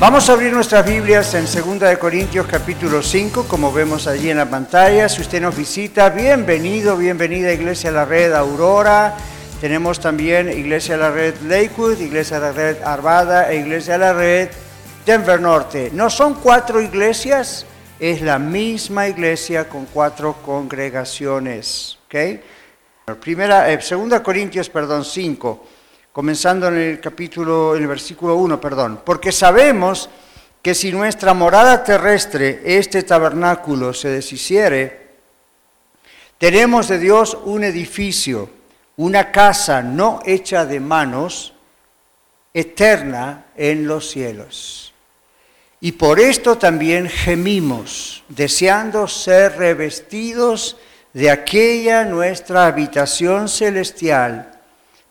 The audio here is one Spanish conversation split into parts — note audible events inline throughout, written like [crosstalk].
Vamos a abrir nuestras Biblias en 2 Corintios capítulo 5, como vemos allí en la pantalla. Si usted nos visita, bienvenido, bienvenida a Iglesia La Red Aurora. Tenemos también Iglesia La Red Lakewood, Iglesia La Red Arvada e Iglesia La Red Denver Norte. No son cuatro iglesias, es la misma iglesia con cuatro congregaciones. ¿okay? Primera, eh, segunda Corintios, perdón, 5 comenzando en el capítulo, en el versículo 1, perdón, porque sabemos que si nuestra morada terrestre, este tabernáculo, se deshiciere, tenemos de Dios un edificio, una casa no hecha de manos, eterna en los cielos. Y por esto también gemimos, deseando ser revestidos de aquella nuestra habitación celestial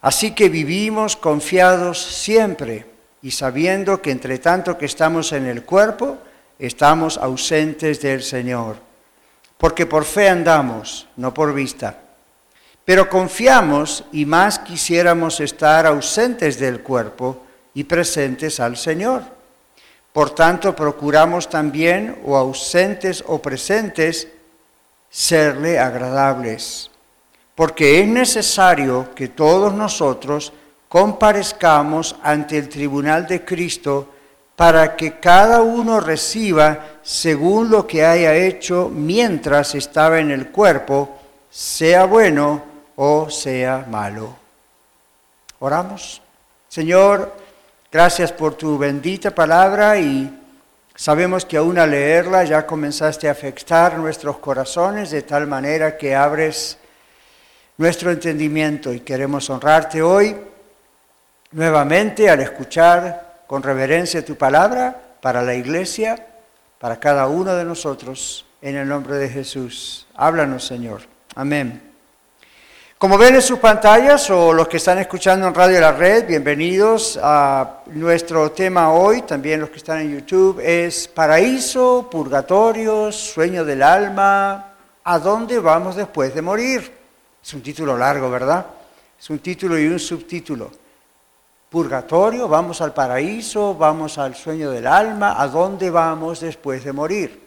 Así que vivimos confiados siempre y sabiendo que entre tanto que estamos en el cuerpo, estamos ausentes del Señor. Porque por fe andamos, no por vista. Pero confiamos y más quisiéramos estar ausentes del cuerpo y presentes al Señor. Por tanto, procuramos también, o ausentes o presentes, serle agradables porque es necesario que todos nosotros comparezcamos ante el tribunal de Cristo para que cada uno reciba según lo que haya hecho mientras estaba en el cuerpo, sea bueno o sea malo. Oramos. Señor, gracias por tu bendita palabra y sabemos que aún al leerla ya comenzaste a afectar nuestros corazones de tal manera que abres nuestro entendimiento y queremos honrarte hoy nuevamente al escuchar con reverencia tu palabra para la iglesia, para cada uno de nosotros, en el nombre de Jesús. Háblanos, Señor. Amén. Como ven en sus pantallas o los que están escuchando en Radio La Red, bienvenidos a nuestro tema hoy, también los que están en YouTube, es paraíso, purgatorio, sueño del alma, ¿a dónde vamos después de morir? Es un título largo, ¿verdad? Es un título y un subtítulo. Purgatorio, vamos al paraíso, vamos al sueño del alma, ¿a dónde vamos después de morir?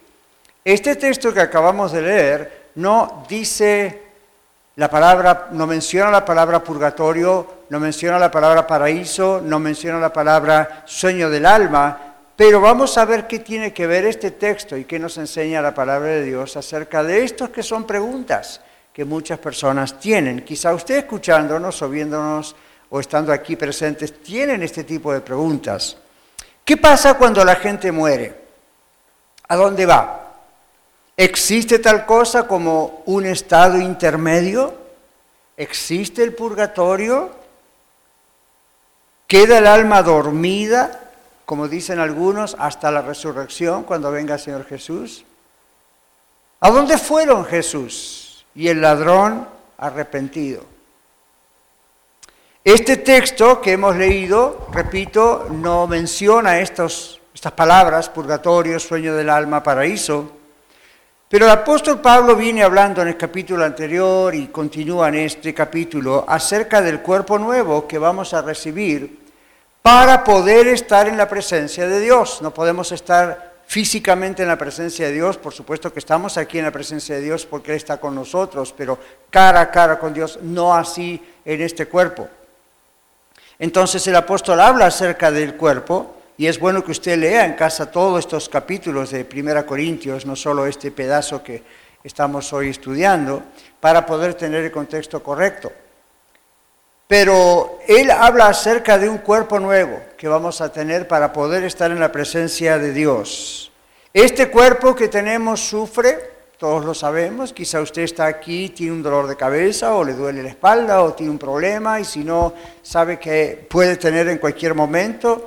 Este texto que acabamos de leer no dice la palabra, no menciona la palabra purgatorio, no menciona la palabra paraíso, no menciona la palabra sueño del alma, pero vamos a ver qué tiene que ver este texto y qué nos enseña la palabra de Dios acerca de estos que son preguntas que muchas personas tienen. Quizá usted escuchándonos o viéndonos o estando aquí presentes tienen este tipo de preguntas. ¿Qué pasa cuando la gente muere? ¿A dónde va? ¿Existe tal cosa como un estado intermedio? ¿Existe el purgatorio? ¿Queda el alma dormida, como dicen algunos, hasta la resurrección cuando venga el Señor Jesús? ¿A dónde fueron Jesús? Y el ladrón arrepentido. Este texto que hemos leído, repito, no menciona estas palabras, purgatorio, sueño del alma, paraíso, pero el apóstol Pablo viene hablando en el capítulo anterior y continúa en este capítulo acerca del cuerpo nuevo que vamos a recibir para poder estar en la presencia de Dios. No podemos estar físicamente en la presencia de Dios, por supuesto que estamos aquí en la presencia de Dios porque Él está con nosotros, pero cara a cara con Dios, no así en este cuerpo. Entonces el apóstol habla acerca del cuerpo y es bueno que usted lea en casa todos estos capítulos de Primera Corintios, no solo este pedazo que estamos hoy estudiando para poder tener el contexto correcto. Pero él habla acerca de un cuerpo nuevo que vamos a tener para poder estar en la presencia de Dios. Este cuerpo que tenemos sufre, todos lo sabemos, quizá usted está aquí, tiene un dolor de cabeza o le duele la espalda o tiene un problema y si no sabe que puede tener en cualquier momento.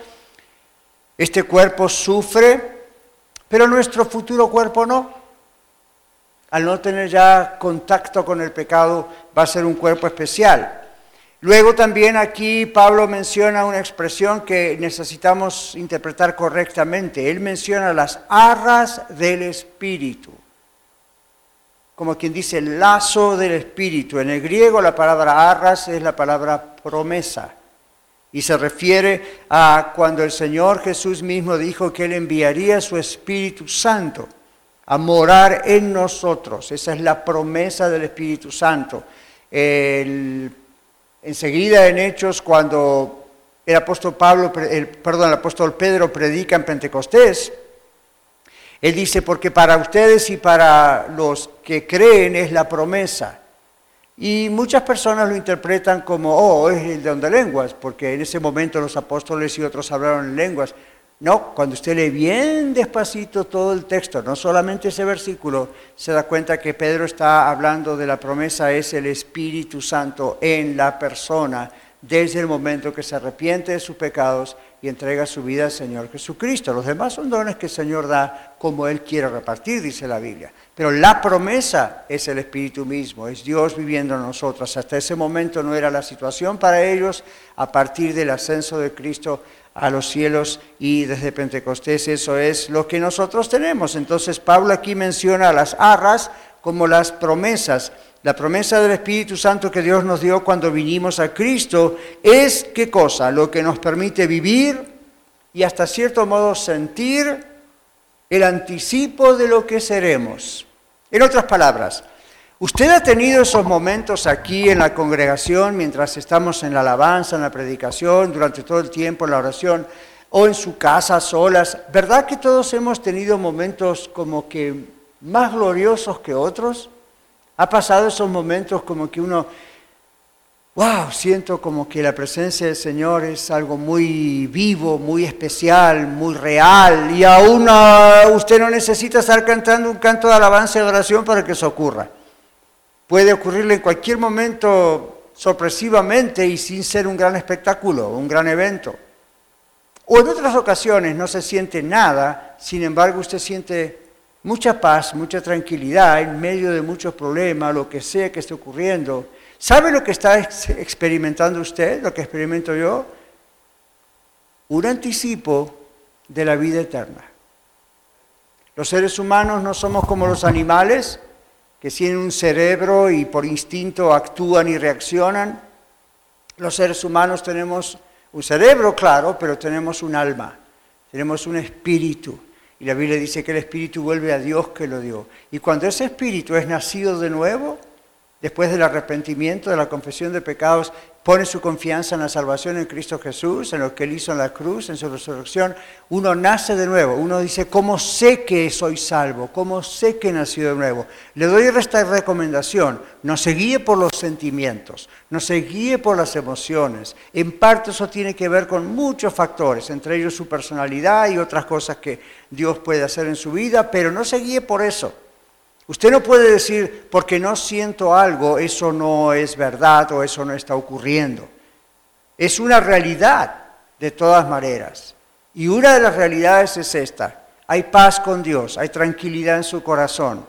Este cuerpo sufre, pero nuestro futuro cuerpo no. Al no tener ya contacto con el pecado, va a ser un cuerpo especial. Luego también aquí Pablo menciona una expresión que necesitamos interpretar correctamente. Él menciona las arras del Espíritu como quien dice el lazo del espíritu. En el griego la palabra arras es la palabra promesa y se refiere a cuando el Señor Jesús mismo dijo que Él enviaría su Espíritu Santo a morar en nosotros. Esa es la promesa del Espíritu Santo. Enseguida en Hechos, cuando el apóstol Pablo, perdón, el apóstol Pedro predica en Pentecostés, él dice, porque para ustedes y para los que creen es la promesa. Y muchas personas lo interpretan como, oh, es el don de lenguas, porque en ese momento los apóstoles y otros hablaron en lenguas. No, cuando usted lee bien despacito todo el texto, no solamente ese versículo, se da cuenta que Pedro está hablando de la promesa, es el Espíritu Santo en la persona desde el momento que se arrepiente de sus pecados y entrega su vida al Señor Jesucristo. Los demás son dones que el Señor da como Él quiere repartir, dice la Biblia. Pero la promesa es el Espíritu mismo, es Dios viviendo en nosotros. Hasta ese momento no era la situación para ellos. A partir del ascenso de Cristo a los cielos y desde Pentecostés eso es lo que nosotros tenemos. Entonces Pablo aquí menciona las arras como las promesas la promesa del Espíritu Santo que Dios nos dio cuando vinimos a Cristo es qué cosa? Lo que nos permite vivir y hasta cierto modo sentir el anticipo de lo que seremos. En otras palabras, usted ha tenido esos momentos aquí en la congregación mientras estamos en la alabanza, en la predicación, durante todo el tiempo en la oración o en su casa solas. ¿Verdad que todos hemos tenido momentos como que más gloriosos que otros? Ha pasado esos momentos como que uno, wow, siento como que la presencia del Señor es algo muy vivo, muy especial, muy real, y aún usted no necesita estar cantando un canto de alabanza y adoración para que eso ocurra. Puede ocurrirle en cualquier momento sorpresivamente y sin ser un gran espectáculo, un gran evento. O en otras ocasiones no se siente nada, sin embargo usted siente mucha paz, mucha tranquilidad en medio de muchos problemas, lo que sea que esté ocurriendo. ¿Sabe lo que está experimentando usted, lo que experimento yo? Un anticipo de la vida eterna. Los seres humanos no somos como los animales que tienen un cerebro y por instinto actúan y reaccionan. Los seres humanos tenemos un cerebro, claro, pero tenemos un alma, tenemos un espíritu. Y la Biblia dice que el Espíritu vuelve a Dios que lo dio. Y cuando ese Espíritu es nacido de nuevo, después del arrepentimiento, de la confesión de pecados, pone su confianza en la salvación en Cristo Jesús, en lo que Él hizo en la cruz, en su resurrección, uno nace de nuevo. Uno dice, ¿cómo sé que soy salvo? ¿Cómo sé que he nacido de nuevo? Le doy esta recomendación, no se guíe por los sentimientos, no se guíe por las emociones. En parte eso tiene que ver con muchos factores, entre ellos su personalidad y otras cosas que Dios puede hacer en su vida, pero no se guíe por eso. Usted no puede decir, porque no siento algo, eso no es verdad o eso no está ocurriendo. Es una realidad de todas maneras. Y una de las realidades es esta. Hay paz con Dios, hay tranquilidad en su corazón.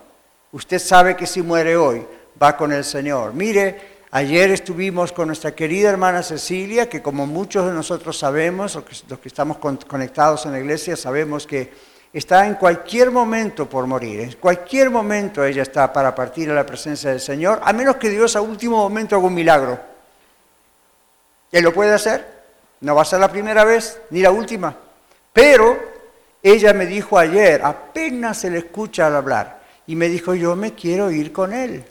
Usted sabe que si muere hoy, va con el Señor. Mire, ayer estuvimos con nuestra querida hermana Cecilia, que como muchos de nosotros sabemos, los que estamos conectados en la iglesia, sabemos que está en cualquier momento por morir, en cualquier momento ella está para partir a la presencia del Señor, a menos que Dios a último momento haga un milagro. Él lo puede hacer, no va a ser la primera vez ni la última, pero ella me dijo ayer, apenas se le escucha al hablar, y me dijo, yo me quiero ir con él,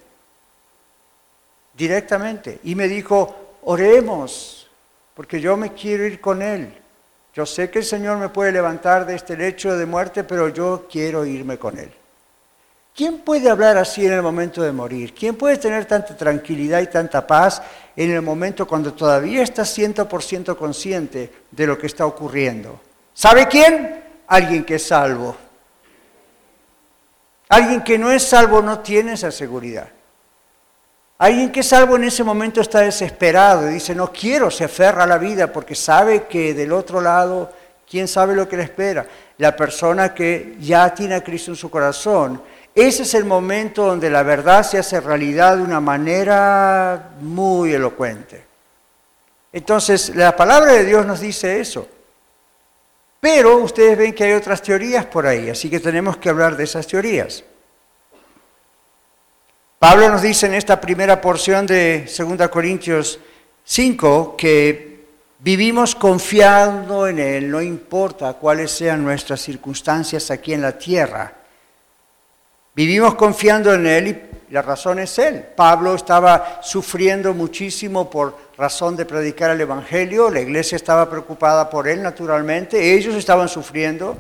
directamente, y me dijo, oremos, porque yo me quiero ir con él. Yo sé que el Señor me puede levantar de este lecho de muerte, pero yo quiero irme con Él. ¿Quién puede hablar así en el momento de morir? ¿Quién puede tener tanta tranquilidad y tanta paz en el momento cuando todavía está 100% consciente de lo que está ocurriendo? ¿Sabe quién? Alguien que es salvo. Alguien que no es salvo no tiene esa seguridad. Alguien que es salvo en ese momento está desesperado y dice, no quiero, se aferra a la vida porque sabe que del otro lado, ¿quién sabe lo que le espera? La persona que ya tiene a Cristo en su corazón ese es el momento donde la verdad se hace realidad de una manera muy elocuente. Entonces, la palabra de Dios nos dice eso. Pero ustedes ven que hay otras teorías por ahí, así que tenemos que hablar de esas teorías. Pablo nos dice en esta primera porción de 2 Corintios 5 que vivimos confiando en Él, no importa cuáles sean nuestras circunstancias aquí en la tierra. Vivimos confiando en Él y la razón es Él. Pablo estaba sufriendo muchísimo por razón de predicar el Evangelio, la iglesia estaba preocupada por Él naturalmente, ellos estaban sufriendo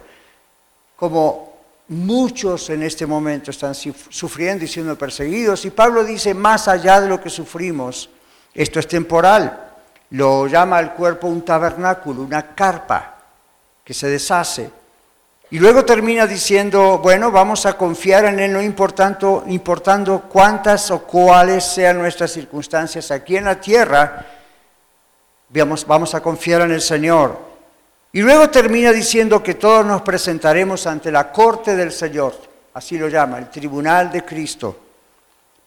como muchos en este momento están sufriendo y siendo perseguidos. Y Pablo dice, más allá de lo que sufrimos, esto es temporal. Lo llama el cuerpo un tabernáculo, una carpa que se deshace. Y luego termina diciendo, bueno, vamos a confiar en Él, no importando, importando cuántas o cuáles sean nuestras circunstancias aquí en la tierra, vamos, vamos a confiar en el Señor. Y luego termina diciendo que todos nos presentaremos ante la corte del Señor, así lo llama, el tribunal de Cristo,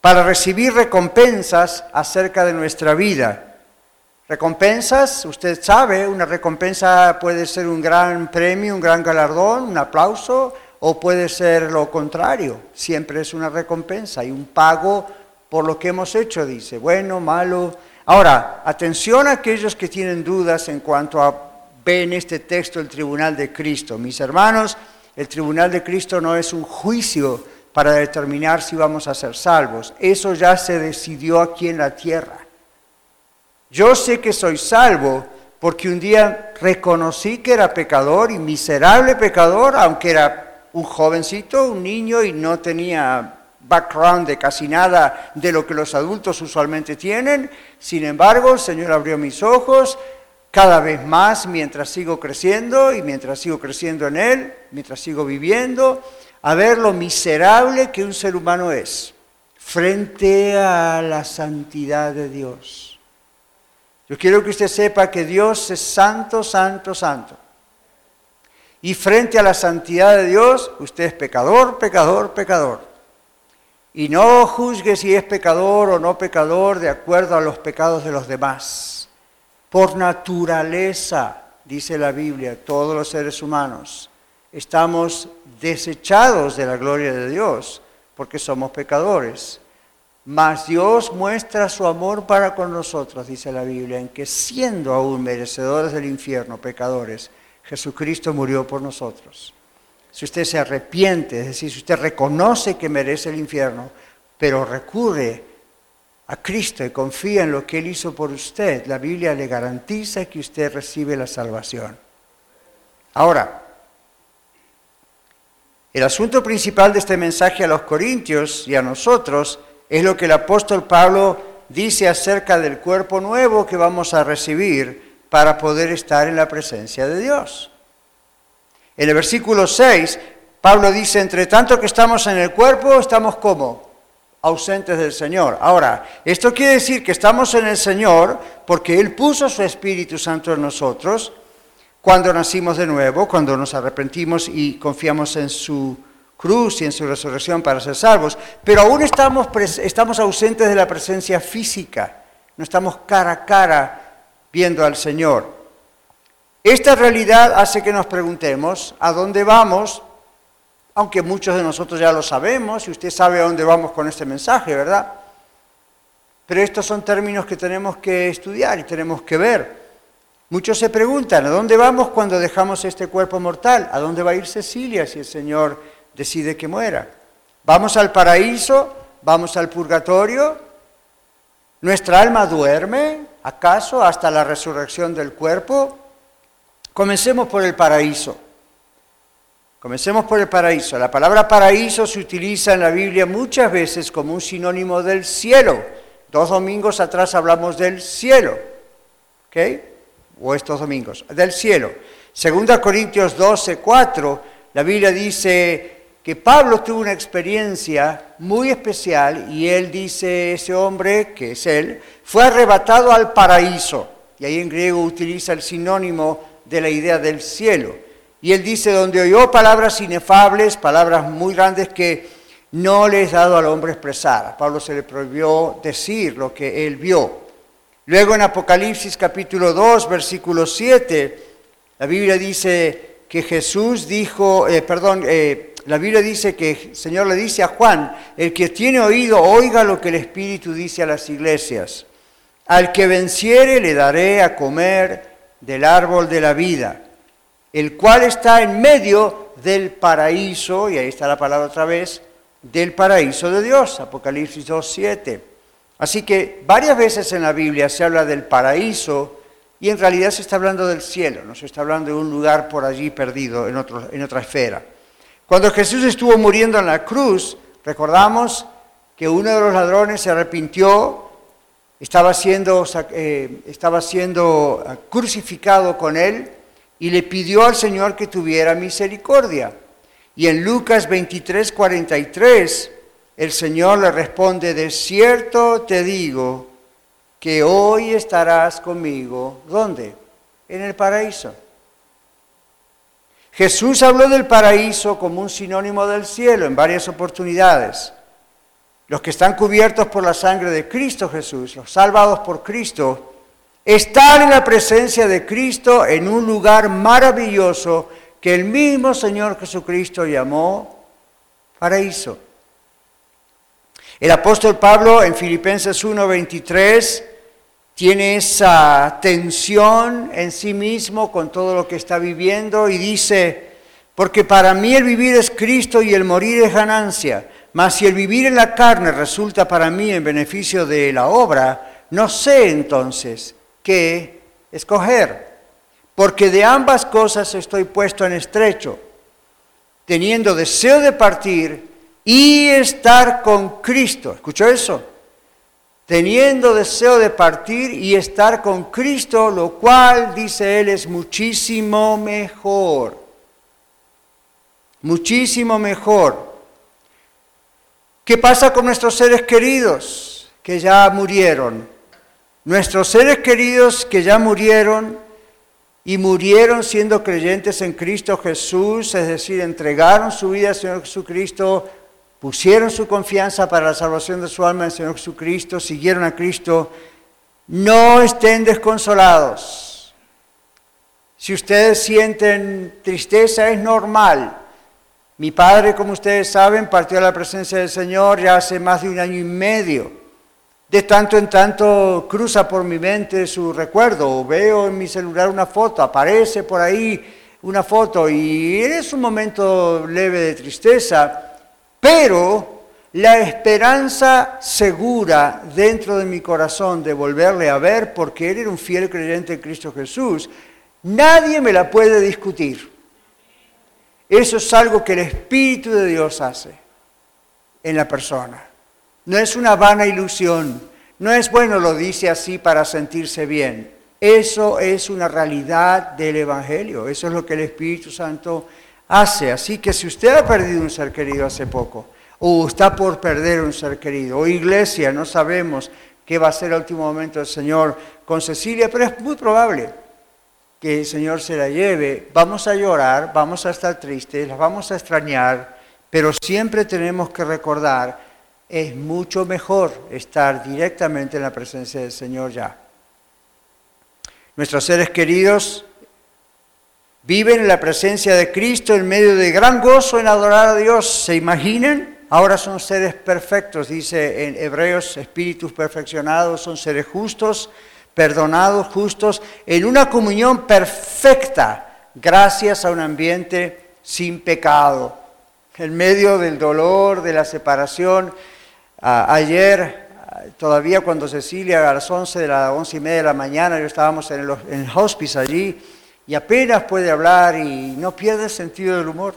para recibir recompensas acerca de nuestra vida Recompensas, usted sabe, una recompensa puede ser un gran premio, un gran galardón, un aplauso, o puede ser lo contrario. Siempre es una recompensa y un pago por lo que hemos hecho, dice, bueno, malo. Ahora, atención a aquellos que tienen dudas en cuanto a ven este texto el tribunal de Cristo. Mis hermanos, el tribunal de Cristo no es un juicio para determinar si vamos a ser salvos. Eso ya se decidió aquí en la tierra. Yo sé que soy salvo porque un día reconocí que era pecador y miserable pecador, aunque era un jovencito, un niño y no tenía background de casi nada de lo que los adultos usualmente tienen. Sin embargo, el Señor abrió mis ojos cada vez más mientras sigo creciendo y mientras sigo creciendo en Él, mientras sigo viviendo, a ver lo miserable que un ser humano es frente a la santidad de Dios. Yo quiero que usted sepa que Dios es santo, santo, santo. Y frente a la santidad de Dios, usted es pecador, pecador, pecador. Y no juzgue si es pecador o no pecador de acuerdo a los pecados de los demás. Por naturaleza, dice la Biblia, todos los seres humanos estamos desechados de la gloria de Dios porque somos pecadores. Mas Dios muestra su amor para con nosotros, dice la Biblia, en que siendo aún merecedores del infierno, pecadores, Jesucristo murió por nosotros. Si usted se arrepiente, es decir, si usted reconoce que merece el infierno, pero recurre a Cristo y confía en lo que Él hizo por usted, la Biblia le garantiza que usted recibe la salvación. Ahora, el asunto principal de este mensaje a los corintios y a nosotros es lo que el apóstol Pablo dice acerca del cuerpo nuevo que vamos a recibir para poder estar en la presencia de Dios. En el versículo 6, Pablo dice, entre tanto que estamos en el cuerpo, estamos como ausentes del Señor. Ahora, esto quiere decir que estamos en el Señor porque Él puso su Espíritu Santo en nosotros cuando nacimos de nuevo, cuando nos arrepentimos y confiamos en su cruz y en su resurrección para ser salvos, pero aún estamos, estamos ausentes de la presencia física, no estamos cara a cara viendo al Señor. Esta realidad hace que nos preguntemos a dónde vamos, aunque muchos de nosotros ya lo sabemos, y usted sabe a dónde vamos con este mensaje, ¿verdad? Pero estos son términos que tenemos que estudiar y tenemos que ver. Muchos se preguntan, ¿a dónde vamos cuando dejamos este cuerpo mortal? ¿A dónde va a ir Cecilia si el Señor decide que muera. Vamos al paraíso, vamos al purgatorio. ¿Nuestra alma duerme acaso hasta la resurrección del cuerpo? Comencemos por el paraíso. Comencemos por el paraíso. La palabra paraíso se utiliza en la Biblia muchas veces como un sinónimo del cielo. Dos domingos atrás hablamos del cielo. ¿Ok? O estos domingos. Del cielo. Segunda Corintios 12, 4, la Biblia dice que Pablo tuvo una experiencia muy especial y él dice, ese hombre, que es él, fue arrebatado al paraíso. Y ahí en griego utiliza el sinónimo de la idea del cielo. Y él dice, donde oyó palabras inefables, palabras muy grandes que no le es dado al hombre expresar. A Pablo se le prohibió decir lo que él vio. Luego en Apocalipsis capítulo 2, versículo 7, la Biblia dice que Jesús dijo, eh, perdón, eh, la Biblia dice que el Señor le dice a Juan, el que tiene oído, oiga lo que el Espíritu dice a las iglesias. Al que venciere le daré a comer del árbol de la vida el cual está en medio del paraíso, y ahí está la palabra otra vez, del paraíso de Dios, Apocalipsis 2.7. Así que varias veces en la Biblia se habla del paraíso y en realidad se está hablando del cielo, no se está hablando de un lugar por allí perdido en, otro, en otra esfera. Cuando Jesús estuvo muriendo en la cruz, recordamos que uno de los ladrones se arrepintió, estaba siendo, eh, estaba siendo crucificado con él, y le pidió al Señor que tuviera misericordia. Y en Lucas 23, 43, el Señor le responde, de cierto te digo que hoy estarás conmigo. ¿Dónde? En el paraíso. Jesús habló del paraíso como un sinónimo del cielo en varias oportunidades. Los que están cubiertos por la sangre de Cristo Jesús, los salvados por Cristo, Estar en la presencia de Cristo en un lugar maravilloso que el mismo Señor Jesucristo llamó paraíso. El apóstol Pablo en Filipenses 1:23 tiene esa tensión en sí mismo con todo lo que está viviendo y dice, porque para mí el vivir es Cristo y el morir es ganancia, mas si el vivir en la carne resulta para mí en beneficio de la obra, no sé entonces que escoger, porque de ambas cosas estoy puesto en estrecho, teniendo deseo de partir y estar con Cristo. ¿Escuchó eso? Teniendo deseo de partir y estar con Cristo, lo cual, dice él, es muchísimo mejor. Muchísimo mejor. ¿Qué pasa con nuestros seres queridos que ya murieron? Nuestros seres queridos que ya murieron y murieron siendo creyentes en Cristo Jesús, es decir, entregaron su vida al Señor Jesucristo, pusieron su confianza para la salvación de su alma en el Señor Jesucristo, siguieron a Cristo, no estén desconsolados. Si ustedes sienten tristeza, es normal. Mi padre, como ustedes saben, partió a la presencia del Señor ya hace más de un año y medio. De tanto en tanto cruza por mi mente su recuerdo, veo en mi celular una foto, aparece por ahí una foto y es un momento leve de tristeza, pero la esperanza segura dentro de mi corazón de volverle a ver, porque él era un fiel creyente en Cristo Jesús, nadie me la puede discutir. Eso es algo que el Espíritu de Dios hace en la persona. No es una vana ilusión. No es bueno, lo dice así para sentirse bien. Eso es una realidad del Evangelio. Eso es lo que el Espíritu Santo hace. Así que si usted ha perdido un ser querido hace poco, o está por perder un ser querido, o iglesia, no sabemos qué va a ser el último momento del Señor con Cecilia, pero es muy probable que el Señor se la lleve. Vamos a llorar, vamos a estar tristes, las vamos a extrañar, pero siempre tenemos que recordar es mucho mejor estar directamente en la presencia del Señor ya. Nuestros seres queridos viven en la presencia de Cristo en medio de gran gozo en adorar a Dios. ¿Se imaginan? Ahora son seres perfectos, dice en Hebreos, espíritus perfeccionados, son seres justos, perdonados, justos, en una comunión perfecta, gracias a un ambiente sin pecado. En medio del dolor, de la separación, ayer, todavía cuando Cecilia a las 11 de las 11 y media de la mañana, yo estábamos en el, en hospice allí, y apenas puede hablar y no pierde el sentido del humor.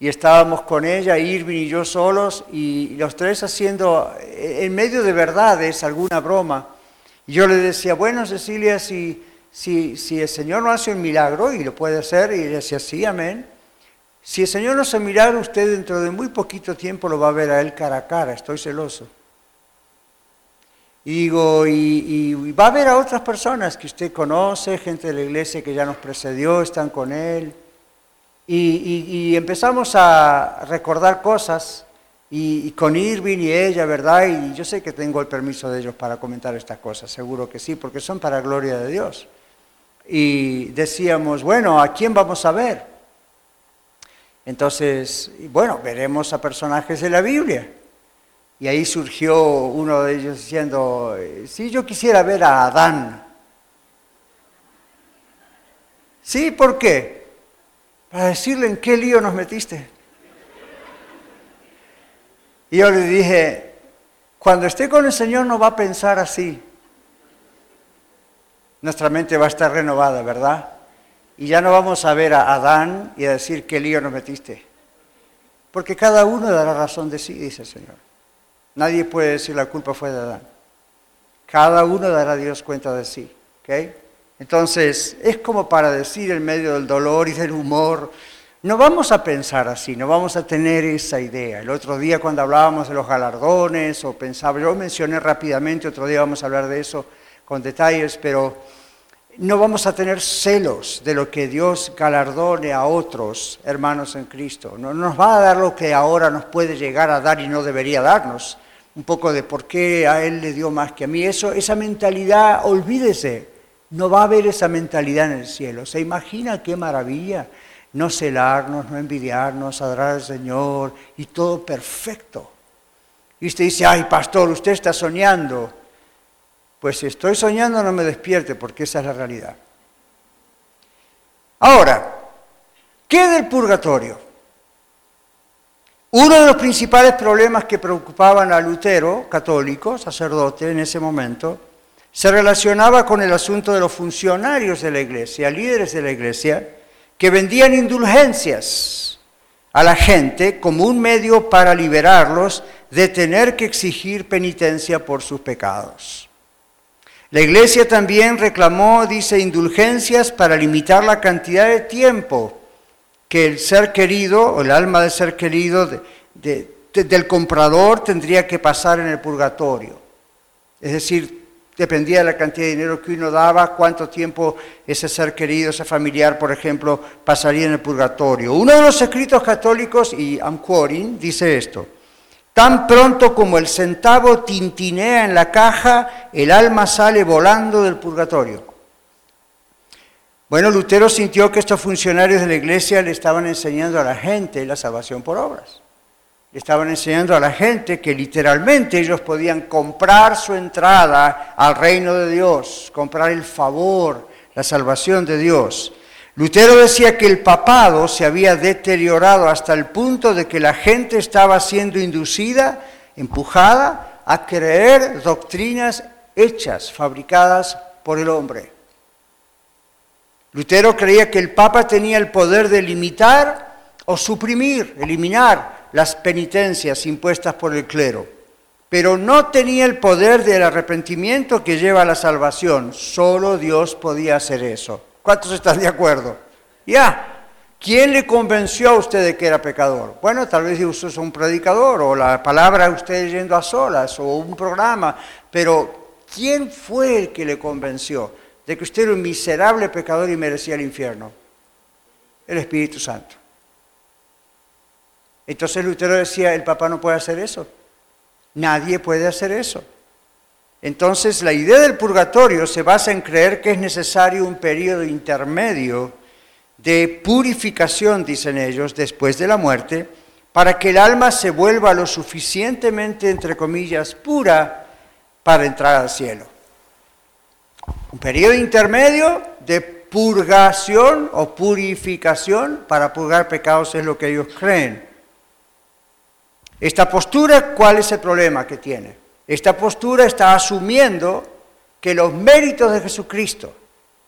y estábamos con ella, Irving y yo solos, y los tres haciendo, en medio de verdades, alguna broma. Y yo le decía, bueno, Cecilia, si, si, si el Señor no hace un milagro, y lo puede hacer, y ella decía, sí, amén. Si el Señor no un milagro, usted dentro de muy poquito tiempo lo va a ver a Él cara a cara, estoy celoso. Y digo, y, va a ver a otras personas que usted conoce, gente de la iglesia que ya nos precedió, están con Él. Y, empezamos a recordar cosas, y, con Irving y ella, ¿verdad? Y yo sé que tengo el permiso de ellos para comentar estas cosas, seguro que sí, porque son para gloria de Dios. Y decíamos, bueno, ¿a quién vamos a ver? Entonces, bueno, veremos a personajes de la Biblia. Y ahí surgió uno de ellos diciendo, si yo quisiera ver a Adán. Sí, ¿por qué? Para decirle en qué lío nos metiste. Y yo le dije, cuando esté con el Señor no va a pensar así. Nuestra mente va a estar renovada, ¿verdad? Y ya no vamos a ver a Adán y a decir qué lío nos metiste. Porque cada uno dará razón de sí, dice el Señor. Nadie puede decir la culpa fue de Adán. Cada uno dará a Dios cuenta de sí. Entonces, es como para decir en medio del dolor y del humor, no vamos a pensar así, no vamos a tener esa idea. El otro día cuando hablábamos de los galardones o pensaba, yo mencioné rápidamente, otro día vamos a hablar de eso con detalles, pero no vamos a tener celos de lo que Dios galardone a otros hermanos en Cristo. No nos va a dar lo que ahora nos puede llegar a dar y no debería darnos. Un poco de por qué a Él le dio más que a mí. Eso, esa mentalidad, olvídese, no va a haber esa mentalidad en el cielo. ¿Se imagina qué maravilla? No celarnos, no envidiarnos, adorar al Señor y todo perfecto. Y usted dice, ay pastor, usted está soñando. Pues si estoy soñando no me despierte porque esa es la realidad. Ahora, ¿qué del purgatorio? Uno de los principales problemas que preocupaban a Lutero, católico, sacerdote en ese momento, se relacionaba con el asunto de los funcionarios de la iglesia, líderes de la iglesia, que vendían indulgencias a la gente como un medio para liberarlos de tener que exigir penitencia por sus pecados. La iglesia también reclamó, dice, indulgencias para limitar la cantidad de tiempo que el ser querido o el alma del ser querido del comprador tendría que pasar en el purgatorio. Es decir, dependía de la cantidad de dinero que uno daba, cuánto tiempo ese ser querido, ese familiar, por ejemplo, pasaría en el purgatorio. Uno de los escritos católicos, y I'm dice esto. Tan pronto como el centavo tintinea en la caja, el alma sale volando del purgatorio. Bueno, Lutero sintió que estos funcionarios de la iglesia le estaban enseñando a la gente la salvación por obras. Le estaban enseñando a la gente que literalmente ellos podían comprar su entrada al reino de Dios, comprar el favor, la salvación de Dios. Lutero decía que el papado se había deteriorado hasta el punto de que la gente estaba siendo inducida, empujada a creer doctrinas hechas, fabricadas por el hombre. Lutero creía que el Papa tenía el poder de limitar o suprimir, eliminar las penitencias impuestas por el clero, pero no tenía el poder del arrepentimiento que lleva a la salvación. Solo Dios podía hacer eso. ¿Cuántos están de acuerdo? Ya. ¿Quién le convenció a usted de que era pecador? Bueno, tal vez usted es un predicador o la palabra usted yendo a solas o un programa, pero ¿quién fue el que le convenció de que usted era un miserable pecador y merecía el infierno? El Espíritu Santo. Entonces Lutero decía, el Papa no puede hacer eso. Nadie puede hacer eso. Entonces la idea del purgatorio se basa en creer que es necesario un periodo intermedio de purificación, dicen ellos, después de la muerte, para que el alma se vuelva lo suficientemente, entre comillas, pura para entrar al cielo. Un periodo intermedio de purgación o purificación para purgar pecados es lo que ellos creen. Esta postura, ¿cuál es el problema que tiene? Esta postura está asumiendo que los méritos de Jesucristo,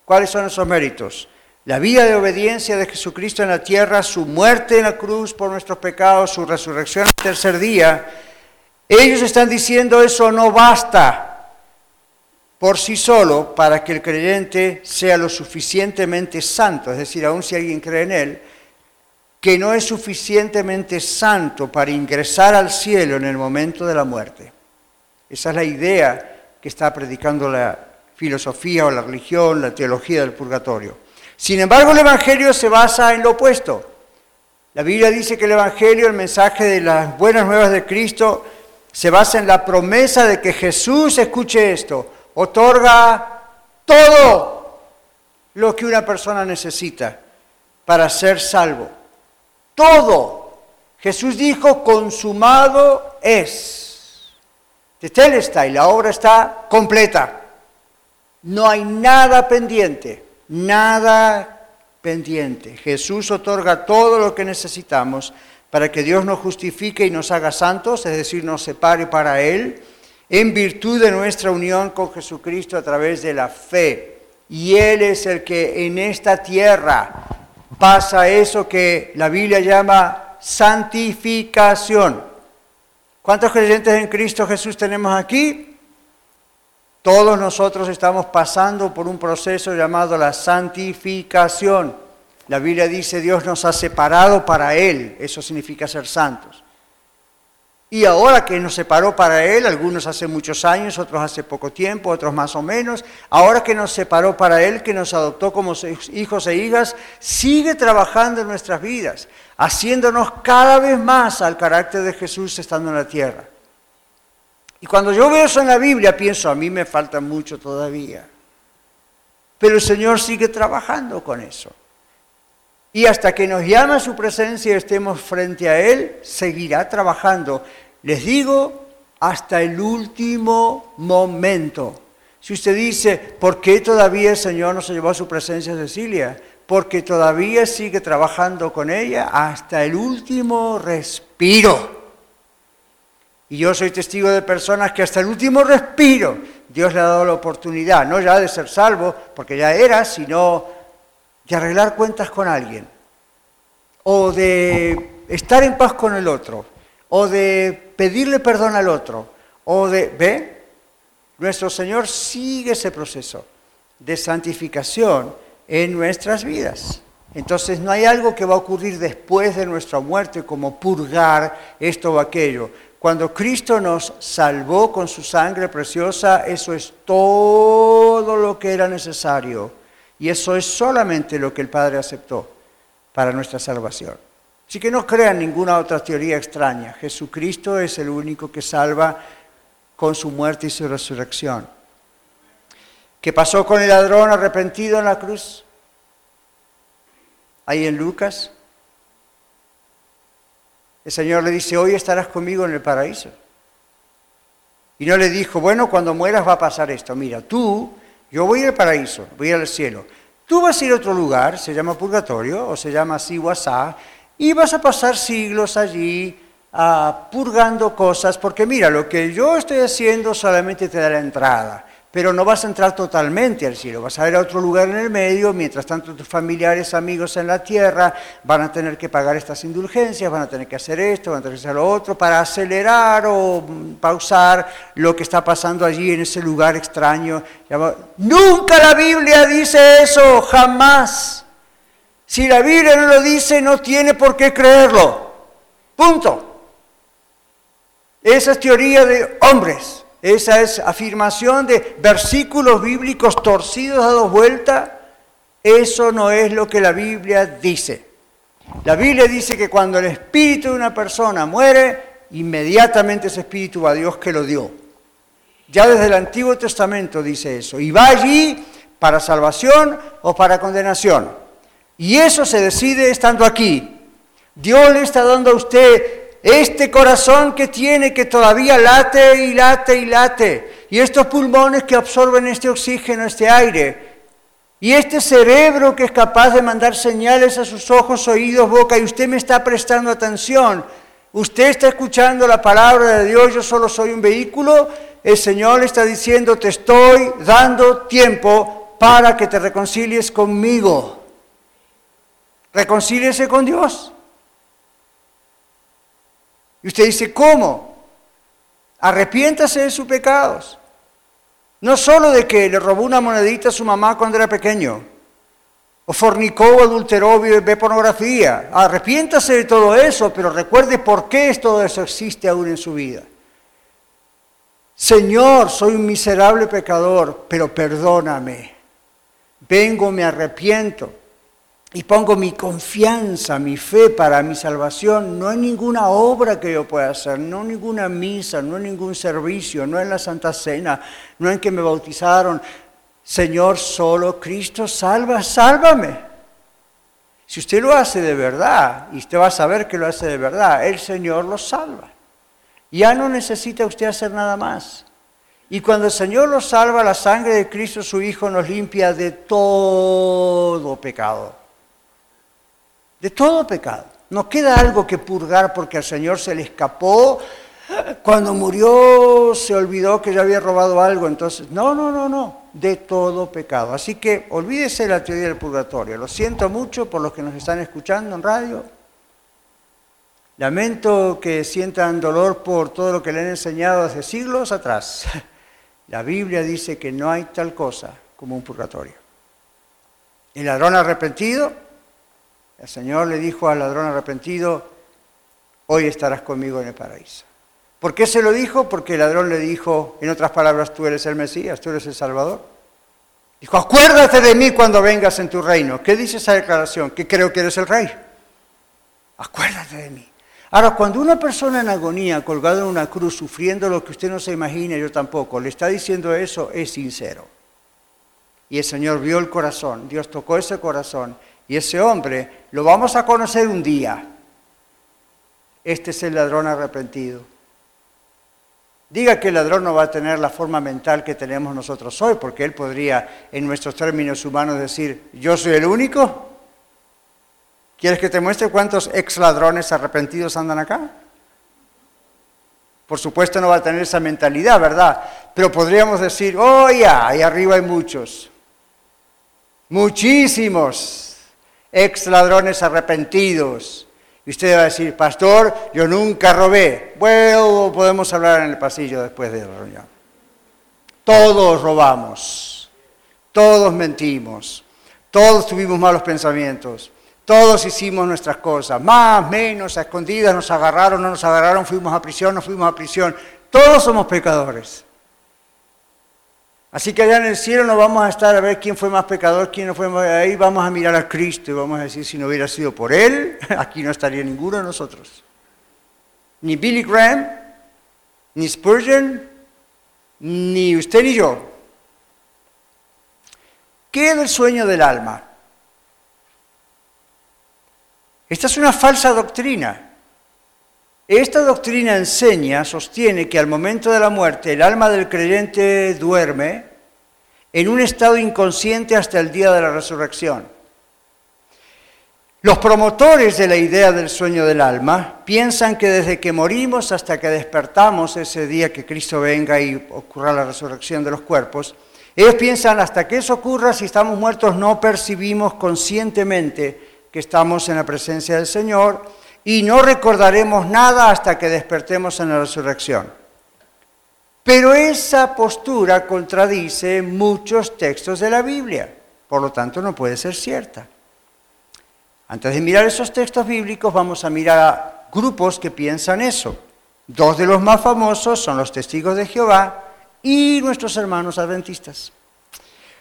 ¿cuáles son esos méritos? la vida de obediencia de Jesucristo en la tierra, su muerte en la cruz por nuestros pecados, su resurrección al tercer día, ellos están diciendo eso no basta por sí solo para que el creyente sea lo suficientemente santo, es decir, aun si alguien cree en él, que no es suficientemente santo para ingresar al cielo en el momento de la muerte. Esa es la idea que está predicando la filosofía o la religión, la teología del purgatorio. Sin embargo, el Evangelio se basa en lo opuesto. La Biblia dice que el Evangelio, el mensaje de las buenas nuevas de Cristo, se basa en la promesa de que Jesús, escuche esto, otorga todo lo que una persona necesita para ser salvo. Todo. Jesús dijo, consumado es. Tetelestai, la obra está completa. No hay nada pendiente nada pendiente. Jesús otorga todo lo que necesitamos para que Dios nos justifique y nos haga santos, es decir, nos separe para Él, en virtud de nuestra unión con Jesucristo a través de la fe. Y Él es el que en esta tierra pasa eso que la Biblia llama santificación. ¿Cuántos creyentes en Cristo Jesús tenemos aquí? Todos nosotros estamos pasando por un proceso llamado la santificación. La Biblia dice Dios nos ha separado para Él, eso significa ser santos. Y ahora que nos separó para Él, algunos hace muchos años, otros hace poco tiempo, otros más o menos, ahora que nos separó para Él, que nos adoptó como hijos e hijas, sigue trabajando en nuestras vidas, haciéndonos cada vez más al carácter de Jesús estando en la tierra. Y cuando yo veo eso en la Biblia, pienso, a mí me falta mucho todavía. Pero el Señor sigue trabajando con eso. Y hasta que nos llama a su presencia y estemos frente a Él, seguirá trabajando. Les digo, hasta el último momento. Si usted dice, ¿por qué todavía el Señor no se llevó a su presencia a Cecilia? Porque todavía sigue trabajando con ella hasta el último respiro. Y yo soy testigo de personas que hasta el último respiro Dios le ha dado la oportunidad, no ya de ser salvo, porque ya era, sino de arreglar cuentas con alguien, o de estar en paz con el otro, o de pedirle perdón al otro, o de, ¿ve? Nuestro Señor sigue ese proceso de santificación en nuestras vidas. Entonces no hay algo que va a ocurrir después de nuestra muerte como purgar esto o aquello. Cuando Cristo nos salvó con su sangre preciosa, eso es todo lo que era necesario. Y eso es solamente lo que el Padre aceptó para nuestra salvación. Así que no crean ninguna otra teoría extraña. Jesucristo es el único que salva con su muerte y su resurrección. ¿Qué pasó con el ladrón arrepentido en la cruz? Ahí en Lucas. El Señor le dice, hoy estarás conmigo en el paraíso. Y no le dijo, bueno, cuando mueras va a pasar esto. Mira, tú, yo voy al paraíso, voy al cielo. Tú vas a ir a otro lugar, se llama purgatorio, o se llama así y vas a pasar siglos allí ah, purgando cosas, porque mira, lo que yo estoy haciendo solamente te da la entrada pero no vas a entrar totalmente al cielo, vas a ir a otro lugar en el medio, mientras tanto tus familiares, amigos en la tierra van a tener que pagar estas indulgencias, van a tener que hacer esto, van a tener que hacer lo otro, para acelerar o pausar lo que está pasando allí en ese lugar extraño. Nunca la Biblia dice eso, jamás. Si la Biblia no lo dice, no tiene por qué creerlo. Punto. Esa es teoría de hombres. Esa es afirmación de versículos bíblicos torcidos, dados vuelta. Eso no es lo que la Biblia dice. La Biblia dice que cuando el espíritu de una persona muere, inmediatamente ese espíritu va a Dios que lo dio. Ya desde el Antiguo Testamento dice eso. Y va allí para salvación o para condenación. Y eso se decide estando aquí. Dios le está dando a usted este corazón que tiene que todavía late y late y late, y estos pulmones que absorben este oxígeno, este aire, y este cerebro que es capaz de mandar señales a sus ojos, oídos, boca, y usted me está prestando atención, usted está escuchando la palabra de Dios, yo solo soy un vehículo, el Señor está diciendo, te estoy dando tiempo para que te reconcilies conmigo. reconcíliese con Dios. Y usted dice, ¿cómo? Arrepiéntase de sus pecados. No solo de que le robó una monedita a su mamá cuando era pequeño, o fornicó o adulteró ve pornografía. Arrepiéntase de todo eso, pero recuerde por qué todo eso existe aún en su vida. Señor, soy un miserable pecador, pero perdóname. Vengo, me arrepiento y pongo mi confianza, mi fe para mi salvación, no en ninguna obra que yo pueda hacer, no en ninguna misa, no en ningún servicio, no en la Santa Cena, no en que me bautizaron. Señor, solo Cristo salva, sálvame. Si usted lo hace de verdad, y usted va a saber que lo hace de verdad, el Señor lo salva. Ya no necesita usted hacer nada más. Y cuando el Señor lo salva, la sangre de Cristo, su Hijo, nos limpia de todo pecado de todo pecado. No queda algo que purgar porque al Señor se le escapó. Cuando murió se olvidó que ya había robado algo. Entonces, no, no, no, no, de todo pecado. Así que olvídese la teoría del purgatorio. Lo siento mucho por los que nos están escuchando en radio. Lamento que sientan dolor por todo lo que le han enseñado hace siglos atrás. [laughs] La Biblia dice que no hay tal cosa como un purgatorio. El ladrón arrepentido el Señor le dijo al ladrón arrepentido, hoy estarás conmigo en el paraíso. ¿Por qué se lo dijo? Porque el ladrón le dijo, en otras palabras, tú eres el Mesías, tú eres el Salvador. Dijo, acuérdate de mí cuando vengas en tu reino. ¿Qué dice esa declaración? Que creo que eres el rey. Acuérdate de mí. Ahora, cuando una persona en agonía, colgada en una cruz, sufriendo lo que usted no se imagina, yo tampoco, le está diciendo eso, es sincero. Y el Señor vio el corazón, Dios tocó ese corazón y ese hombre lo vamos a conocer un día. Este es el ladrón arrepentido. Diga que el ladrón no va a tener la forma mental que tenemos nosotros hoy, porque él podría, en nuestros términos humanos, decir, yo soy el único. ¿Quieres que te muestre cuántos ex ladrones arrepentidos andan acá? Por supuesto no va a tener esa mentalidad, ¿verdad? Pero podríamos decir, oh ya, ahí arriba hay muchos. Muchísimos ex ladrones arrepentidos. Y usted va a decir, pastor, yo nunca robé. Bueno, podemos hablar en el pasillo después de la reunión. Todos robamos, todos mentimos, todos tuvimos malos pensamientos, todos hicimos nuestras cosas, más, menos, a escondidas, nos agarraron, no nos agarraron, fuimos a prisión, no fuimos a prisión. Todos somos pecadores. Así que allá en el cielo no vamos a estar a ver quién fue más pecador, quién no fue más... Ahí vamos a mirar a Cristo y vamos a decir, si no hubiera sido por Él, [laughs] aquí no estaría ninguno de nosotros. Ni Billy Graham, ni Spurgeon, ni usted ni yo. ¿Qué es el sueño del alma? Esta es una falsa doctrina. Esta doctrina enseña, sostiene que al momento de la muerte el alma del creyente duerme en un estado inconsciente hasta el día de la resurrección. Los promotores de la idea del sueño del alma piensan que desde que morimos hasta que despertamos ese día que Cristo venga y ocurra la resurrección de los cuerpos, ellos piensan hasta que eso ocurra, si estamos muertos no percibimos conscientemente que estamos en la presencia del Señor y no recordaremos nada hasta que despertemos en la resurrección. Pero esa postura contradice muchos textos de la Biblia, por lo tanto no puede ser cierta. Antes de mirar esos textos bíblicos vamos a mirar a grupos que piensan eso. Dos de los más famosos son los testigos de Jehová y nuestros hermanos adventistas.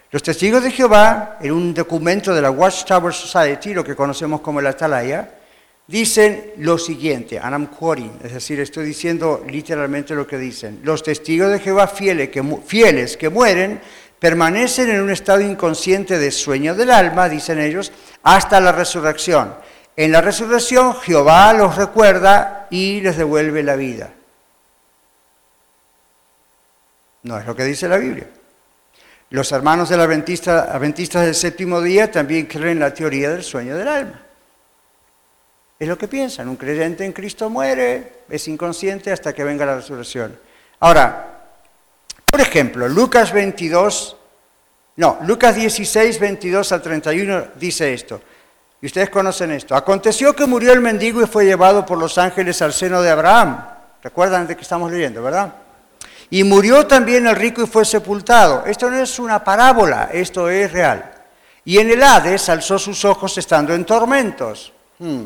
Los testigos de Jehová, en un documento de la Watchtower Society, lo que conocemos como la Atalaya, dicen lo siguiente, and I'm es decir, estoy diciendo literalmente lo que dicen. Los testigos de Jehová fieles que, mueren permanecen en un estado inconsciente de sueño del alma, dicen ellos, hasta la resurrección. En la resurrección Jehová los recuerda y les devuelve la vida. No es lo que dice la Biblia. Los hermanos del Adventista, adventistas del séptimo día también creen en la teoría del sueño del alma. Es lo que piensan. Un creyente en Cristo muere, es inconsciente hasta que venga la resurrección. Ahora, por ejemplo, Lucas 22, no, Lucas 16, 22 al 31 dice esto. Y ustedes conocen esto. Aconteció que murió el mendigo y fue llevado por los ángeles al seno de Abraham. ¿Recuerdan de qué estamos leyendo, verdad? Y murió también el rico y fue sepultado. Esto no es una parábola, esto es real. Y en el Hades alzó sus ojos estando en tormentos. Hmm.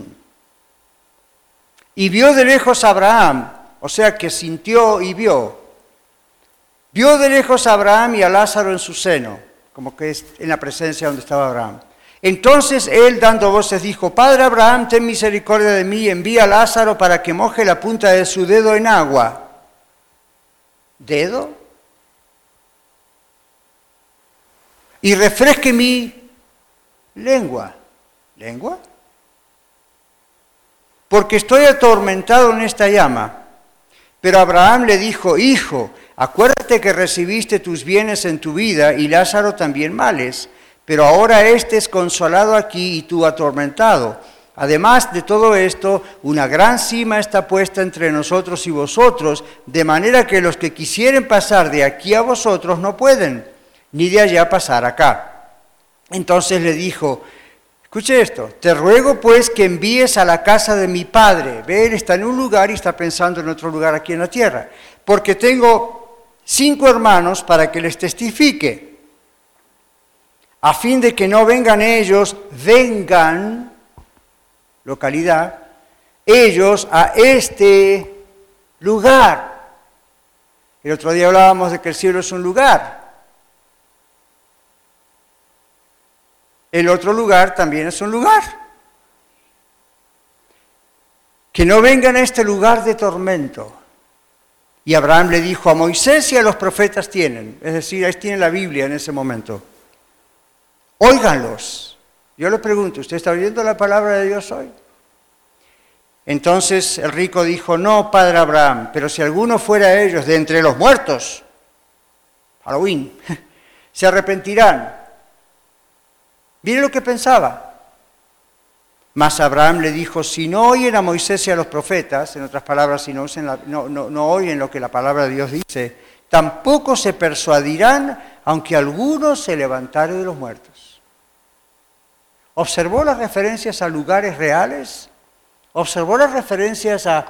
Y vio de lejos a Abraham, o sea que sintió y vio. Vio de lejos a Abraham y a Lázaro en su seno, como que es en la presencia donde estaba Abraham. Entonces él, dando voces, dijo, Padre Abraham, ten misericordia de mí, envía a Lázaro para que moje la punta de su dedo en agua. ¿Dedo? Y refresque mi lengua. ¿Lengua? Porque estoy atormentado en esta llama. Pero Abraham le dijo, Hijo, acuérdate que recibiste tus bienes en tu vida y Lázaro también males pero ahora éste es consolado aquí y tú atormentado. Además de todo esto, una gran cima está puesta entre nosotros y vosotros, de manera que los que quisieren pasar de aquí a vosotros no pueden, ni de allá pasar acá. Entonces le dijo, escuche esto, te ruego pues que envíes a la casa de mi padre. Ve, él está en un lugar y está pensando en otro lugar aquí en la tierra, porque tengo cinco hermanos para que les testifique a fin de que no vengan ellos, vengan, localidad, ellos a este lugar. El otro día hablábamos de que el cielo es un lugar. El otro lugar también es un lugar. Que no vengan a este lugar de tormento. Y Abraham le dijo a Moisés y a los profetas tienen, es decir, ahí tiene la Biblia en ese momento. Óiganlos. Yo le pregunto, ¿usted está oyendo la palabra de Dios hoy? Entonces el rico dijo, no, padre Abraham, pero si alguno fuera ellos de entre los muertos, Halloween, [laughs] se arrepentirán. Mire lo que pensaba. Mas Abraham le dijo, si no oyen a Moisés y a los profetas, en otras palabras, si no, oyen lo que la palabra de Dios dice, tampoco se persuadirán, aunque algunos se levantaren de los muertos. ¿Observó las referencias a lugares reales? ¿Observó las referencias a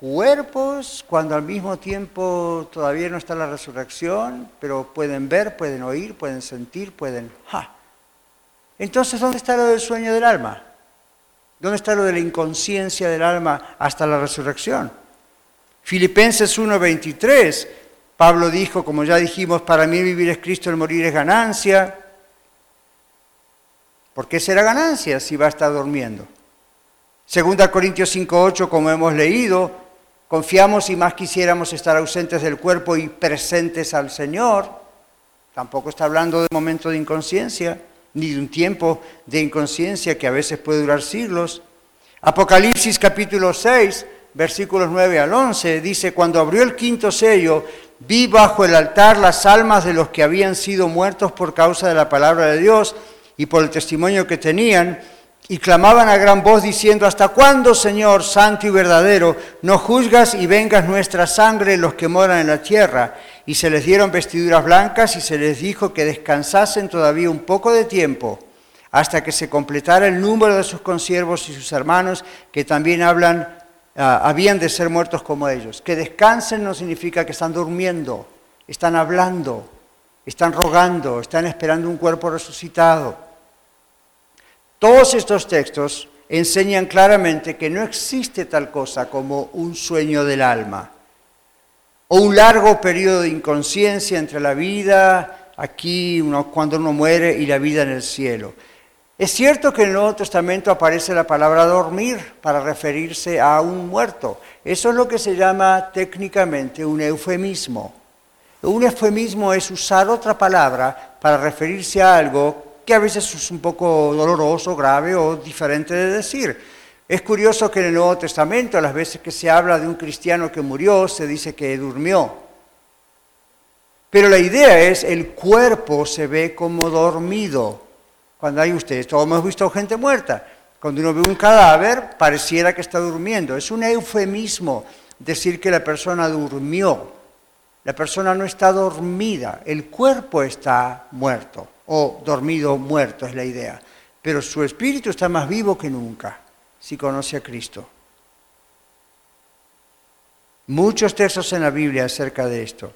cuerpos cuando al mismo tiempo todavía no está la resurrección, pero pueden ver, pueden oír, pueden sentir, pueden... Entonces, ¿dónde está lo del sueño del alma? ¿Dónde está lo de la inconsciencia del alma hasta la resurrección? Filipenses 1:23, Pablo dijo, como ya dijimos, para mí vivir es Cristo, el morir es ganancia. ¿Por qué será ganancia si va a estar durmiendo? Segunda Corintios 5.8, como hemos leído, confiamos y más quisiéramos estar ausentes del cuerpo y presentes al Señor. Tampoco está hablando de momento de inconsciencia, ni de un tiempo de inconsciencia que a veces puede durar siglos. Apocalipsis capítulo 6, versículos 9 al 11, dice, cuando abrió el quinto sello, vi bajo el altar las almas de los que habían sido muertos por causa de la palabra de Dios y por el testimonio que tenían, y clamaban a gran voz diciendo, ¿hasta cuándo, Señor, santo y verdadero, no juzgas y vengas nuestra sangre los que moran en la tierra? Y se les dieron vestiduras blancas y se les dijo que descansasen todavía un poco de tiempo hasta que se completara el número de sus consiervos y sus hermanos que también hablan, ah, habían de ser muertos como ellos. Que descansen no significa que están durmiendo, están hablando, están rogando, están esperando un cuerpo resucitado. Todos estos textos enseñan claramente que no existe tal cosa como un sueño del alma o un largo periodo de inconsciencia entre la vida aquí cuando uno muere y la vida en el cielo. Es cierto que en el Nuevo Testamento aparece la palabra dormir para referirse a un muerto. Eso es lo que se llama técnicamente un eufemismo. Un eufemismo es usar otra palabra para referirse a algo que a veces es un poco doloroso, grave o diferente de decir. Es curioso que en el Nuevo Testamento, las veces que se habla de un cristiano que murió, se dice que durmió. Pero la idea es, el cuerpo se ve como dormido. Cuando hay ustedes, todos hemos visto gente muerta. Cuando uno ve un cadáver, pareciera que está durmiendo. Es un eufemismo decir que la persona durmió. La persona no está dormida, el cuerpo está muerto o dormido muerto es la idea. pero su espíritu está más vivo que nunca si conoce a Cristo. Muchos textos en la Biblia acerca de esto.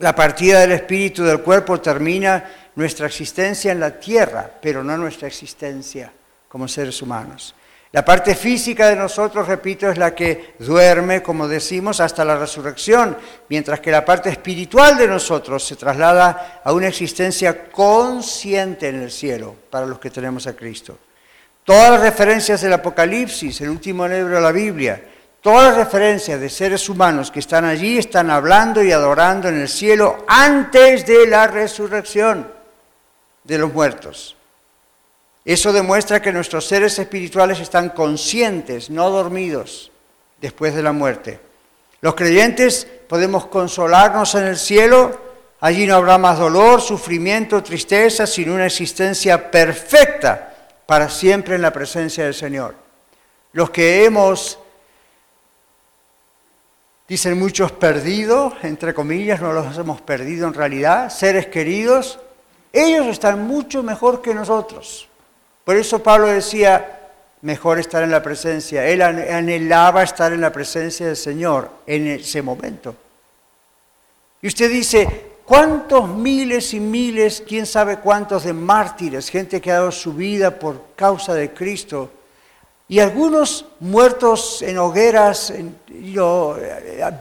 La partida del espíritu del cuerpo termina nuestra existencia en la tierra, pero no nuestra existencia como seres humanos. La parte física de nosotros, repito, es la que duerme, como decimos, hasta la resurrección, mientras que la parte espiritual de nosotros se traslada a una existencia consciente en el cielo para los que tenemos a Cristo. Todas las referencias del Apocalipsis, el último libro de la Biblia, Todas las referencias de seres humanos que están allí están hablando y adorando en el cielo antes de la resurrección de los muertos. Eso demuestra que nuestros seres espirituales están conscientes, no dormidos, después de la muerte. Los creyentes podemos consolarnos en el cielo, allí no habrá más dolor, sufrimiento, tristeza, sino una existencia perfecta para siempre en la presencia del Señor. Los que hemos Dicen muchos perdidos, entre comillas, no los hemos perdido en realidad, seres queridos, ellos están mucho mejor que nosotros. Por eso Pablo decía, mejor estar en la presencia. Él anhelaba estar en la presencia del Señor en ese momento. Y usted dice, ¿cuántos miles y miles, quién sabe cuántos de mártires, gente que ha dado su vida por causa de Cristo, y algunos muertos en hogueras, eh,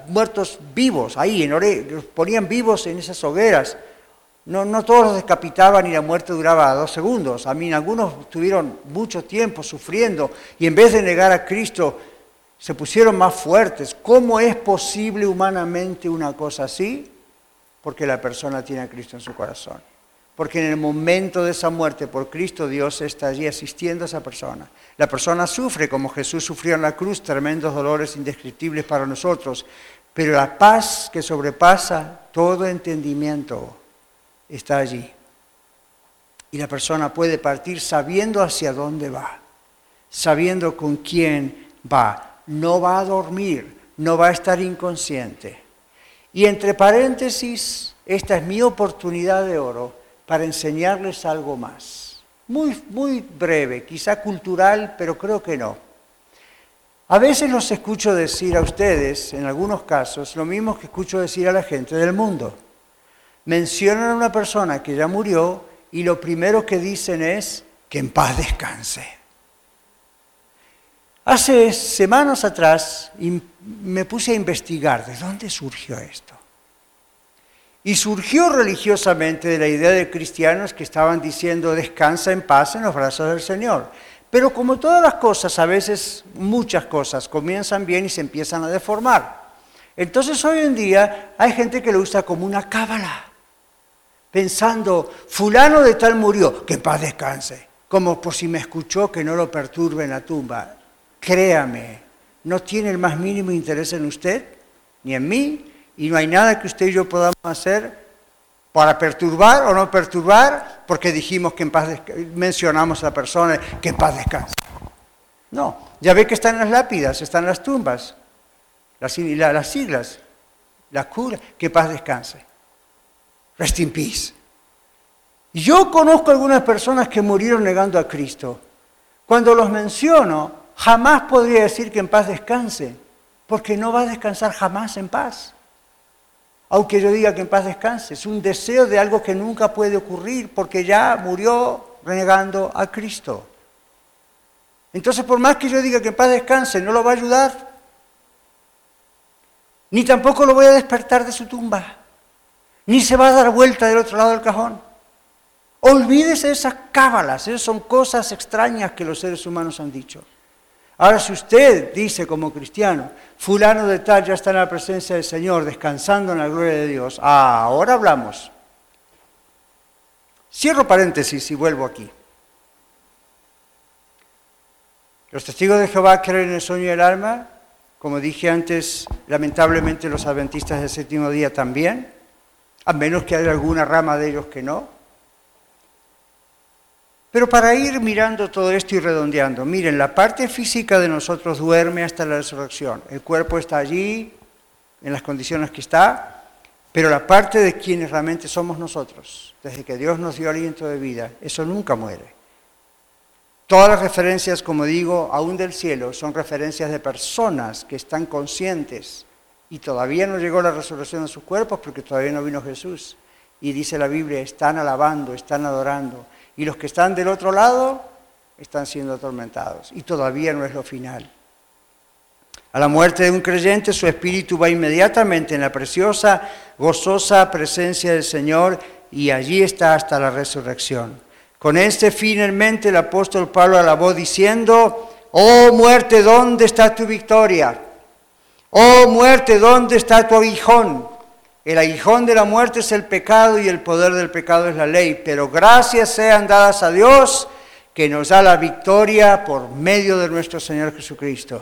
muertos vivos, ahí, en los ponían vivos en esas hogueras. No, no todos los decapitaban y la muerte duraba dos segundos. A mí algunos estuvieron mucho tiempo sufriendo y en vez de negar a Cristo se pusieron más fuertes. ¿Cómo es posible humanamente una cosa así? Porque la persona tiene a Cristo en su corazón porque en el momento de esa muerte por Cristo Dios está allí asistiendo a esa persona. La persona sufre como Jesús sufrió en la cruz, tremendos dolores indescriptibles para nosotros, pero la paz que sobrepasa todo entendimiento está allí. Y la persona puede partir sabiendo hacia dónde va, sabiendo con quién va. No va a dormir, no va a estar inconsciente. Y entre paréntesis, esta es mi oportunidad de oro para enseñarles algo más. Muy, muy breve, quizá cultural, pero creo que no. A veces los escucho decir a ustedes, en algunos casos, lo mismo que escucho decir a la gente del mundo. Mencionan a una persona que ya murió y lo primero que dicen es que en paz descanse. Hace semanas atrás me puse a investigar de dónde surgió esto. Y surgió religiosamente de la idea de cristianos que estaban diciendo descansa en paz en los brazos del Señor. Pero como todas las cosas, a veces muchas cosas comienzan bien y se empiezan a deformar. Entonces hoy en día hay gente que lo usa como una cábala, pensando, fulano de tal murió, que en paz descanse, como por si me escuchó que no lo perturbe en la tumba. Créame, no tiene el más mínimo interés en usted, ni en mí, y no hay nada que usted y yo podamos hacer para perturbar o no perturbar, porque dijimos que en paz mencionamos a la persona que en paz descansa. No, ya ve que están las lápidas, están las tumbas, las, las siglas, la cura, que paz descanse. Rest in peace. Yo conozco algunas personas que murieron negando a Cristo. Cuando los menciono, jamás podría decir que en paz descanse, porque no va a descansar jamás en paz aunque yo diga que en paz descanse. Es un deseo de algo que nunca puede ocurrir porque ya murió renegando a Cristo. Entonces, por más que yo diga que en paz descanse, no lo va a ayudar. Ni tampoco lo voy a despertar de su tumba. Ni se va a dar vuelta del otro lado del cajón. Olvídese de esas cábalas, esas son cosas extrañas que los seres humanos han dicho. Ahora, si usted dice como cristiano, fulano de tal ya está en la presencia del Señor, descansando en la gloria de Dios, ahora hablamos. Cierro paréntesis y vuelvo aquí. Los testigos de Jehová creen en el sueño del alma, como dije antes, lamentablemente los adventistas del séptimo día también, a menos que haya alguna rama de ellos que no. Pero para ir mirando todo esto y redondeando, miren, la parte física de nosotros duerme hasta la resurrección. El cuerpo está allí, en las condiciones que está, pero la parte de quienes realmente somos nosotros, desde que Dios nos dio aliento de vida, eso nunca muere. Todas las referencias, como digo, aún del cielo, son referencias de personas que están conscientes y todavía no llegó la resurrección de sus cuerpos porque todavía no vino Jesús. Y dice la Biblia, están alabando, están adorando. Y los que están del otro lado están siendo atormentados. Y todavía no es lo final. A la muerte de un creyente, su espíritu va inmediatamente en la preciosa, gozosa presencia del Señor y allí está hasta la resurrección. Con este fin en mente el apóstol Pablo alabó diciendo, oh muerte, ¿dónde está tu victoria? Oh muerte, ¿dónde está tu aguijón? El aguijón de la muerte es el pecado y el poder del pecado es la ley, pero gracias sean dadas a Dios que nos da la victoria por medio de nuestro Señor Jesucristo.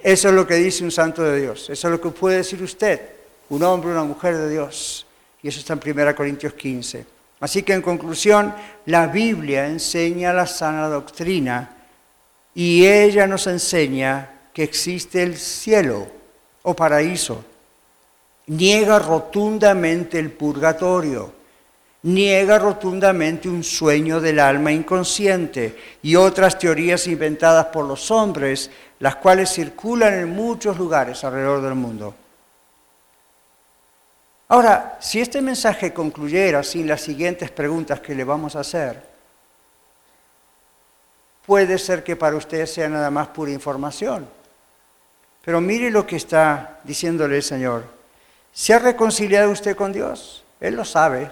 Eso es lo que dice un santo de Dios. Eso es lo que puede decir usted, un hombre, una mujer de Dios. Y eso está en 1 Corintios 15. Así que en conclusión, la Biblia enseña la sana doctrina y ella nos enseña que existe el cielo o paraíso. Niega rotundamente el purgatorio niega rotundamente un sueño del alma inconsciente y otras teorías inventadas por los hombres, las cuales circulan en muchos lugares alrededor del mundo. Ahora, si este mensaje concluyera sin las siguientes preguntas que le vamos a hacer, puede ser que para usted sea nada más pura información. Pero mire lo que está diciéndole el Señor. ¿Se ha reconciliado usted con Dios? Él lo sabe.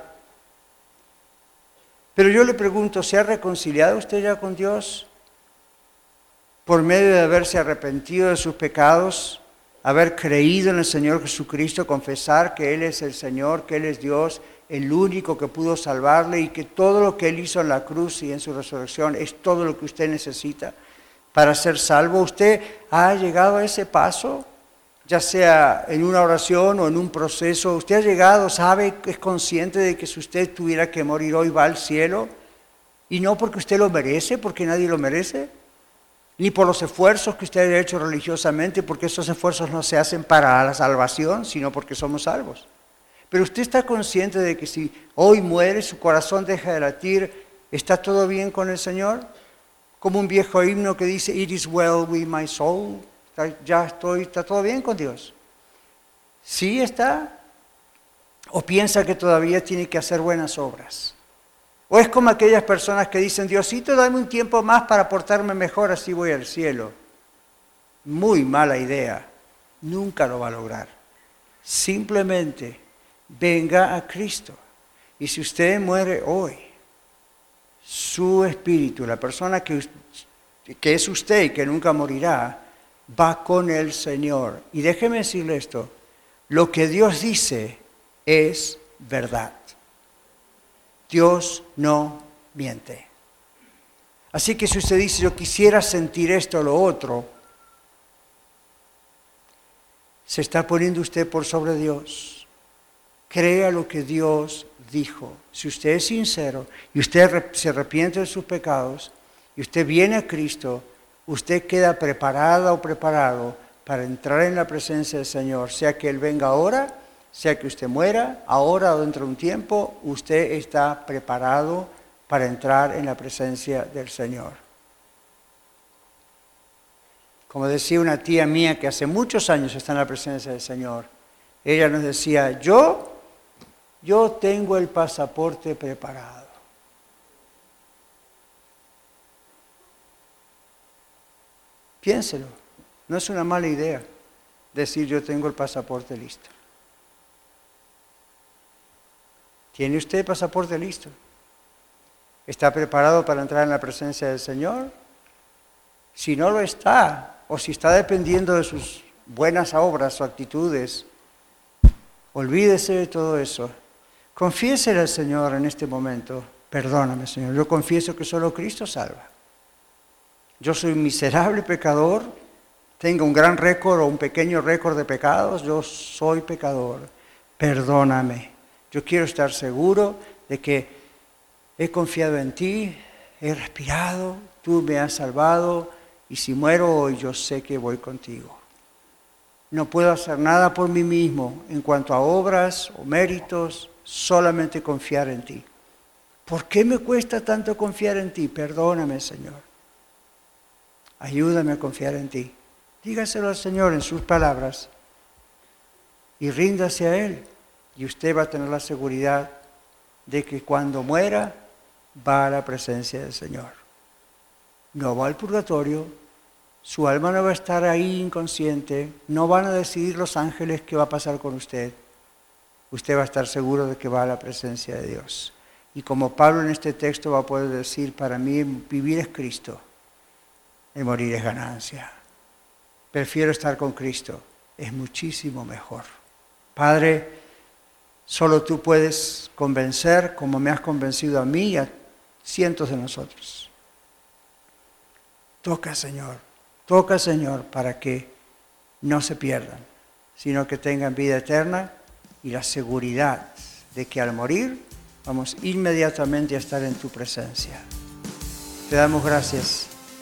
Pero yo le pregunto, ¿se ha reconciliado usted ya con Dios? Por medio de haberse arrepentido de sus pecados, haber creído en el Señor Jesucristo, confesar que Él es el Señor, que Él es Dios, el único que pudo salvarle y que todo lo que Él hizo en la cruz y en su resurrección es todo lo que usted necesita para ser salvo. ¿Usted ha llegado a ese paso? Ya sea en una oración o en un proceso, usted ha llegado, sabe, es consciente de que si usted tuviera que morir hoy va al cielo, y no porque usted lo merece, porque nadie lo merece, ni por los esfuerzos que usted ha hecho religiosamente, porque esos esfuerzos no se hacen para la salvación, sino porque somos salvos. Pero usted está consciente de que si hoy muere, su corazón deja de latir, ¿está todo bien con el Señor? Como un viejo himno que dice, It is well with my soul ya estoy, está todo bien con Dios. Sí está. O piensa que todavía tiene que hacer buenas obras. O es como aquellas personas que dicen, Diosito, dame un tiempo más para portarme mejor, así voy al cielo. Muy mala idea. Nunca lo va a lograr. Simplemente venga a Cristo. Y si usted muere hoy, su espíritu, la persona que, que es usted y que nunca morirá, va con el Señor. Y déjeme decirle esto, lo que Dios dice es verdad. Dios no miente. Así que si usted dice, yo quisiera sentir esto o lo otro, se está poniendo usted por sobre Dios. Crea lo que Dios dijo. Si usted es sincero y usted se arrepiente de sus pecados y usted viene a Cristo, usted queda preparada o preparado para entrar en la presencia del Señor, sea que Él venga ahora, sea que usted muera, ahora o dentro de un tiempo, usted está preparado para entrar en la presencia del Señor. Como decía una tía mía que hace muchos años está en la presencia del Señor, ella nos decía, yo, yo tengo el pasaporte preparado. Piénselo. No es una mala idea decir yo tengo el pasaporte listo. ¿Tiene usted el pasaporte listo? ¿Está preparado para entrar en la presencia del Señor? Si no lo está, o si está dependiendo de sus buenas obras o actitudes, olvídese de todo eso. Confiésele al Señor en este momento. Perdóname, Señor. Yo confieso que solo Cristo salva. Yo soy un miserable pecador, tengo un gran récord o un pequeño récord de pecados, yo soy pecador, perdóname. Yo quiero estar seguro de que he confiado en ti, he respirado, tú me has salvado y si muero hoy yo sé que voy contigo. No puedo hacer nada por mí mismo en cuanto a obras o méritos, solamente confiar en ti. ¿Por qué me cuesta tanto confiar en ti? Perdóname, Señor. Ayúdame a confiar en ti. Dígaselo al Señor en sus palabras y ríndase a Él. Y usted va a tener la seguridad de que cuando muera va a la presencia del Señor. No va al purgatorio, su alma no va a estar ahí inconsciente, no van a decidir los ángeles qué va a pasar con usted. Usted va a estar seguro de que va a la presencia de Dios. Y como Pablo en este texto va a poder decir, para mí vivir es Cristo y morir es ganancia. Prefiero estar con Cristo, es muchísimo mejor. Padre, solo tú puedes convencer como me has convencido a mí y a cientos de nosotros. Toca, Señor, toca, Señor, para que no se pierdan, sino que tengan vida eterna y la seguridad de que al morir vamos inmediatamente a estar en tu presencia. Te damos gracias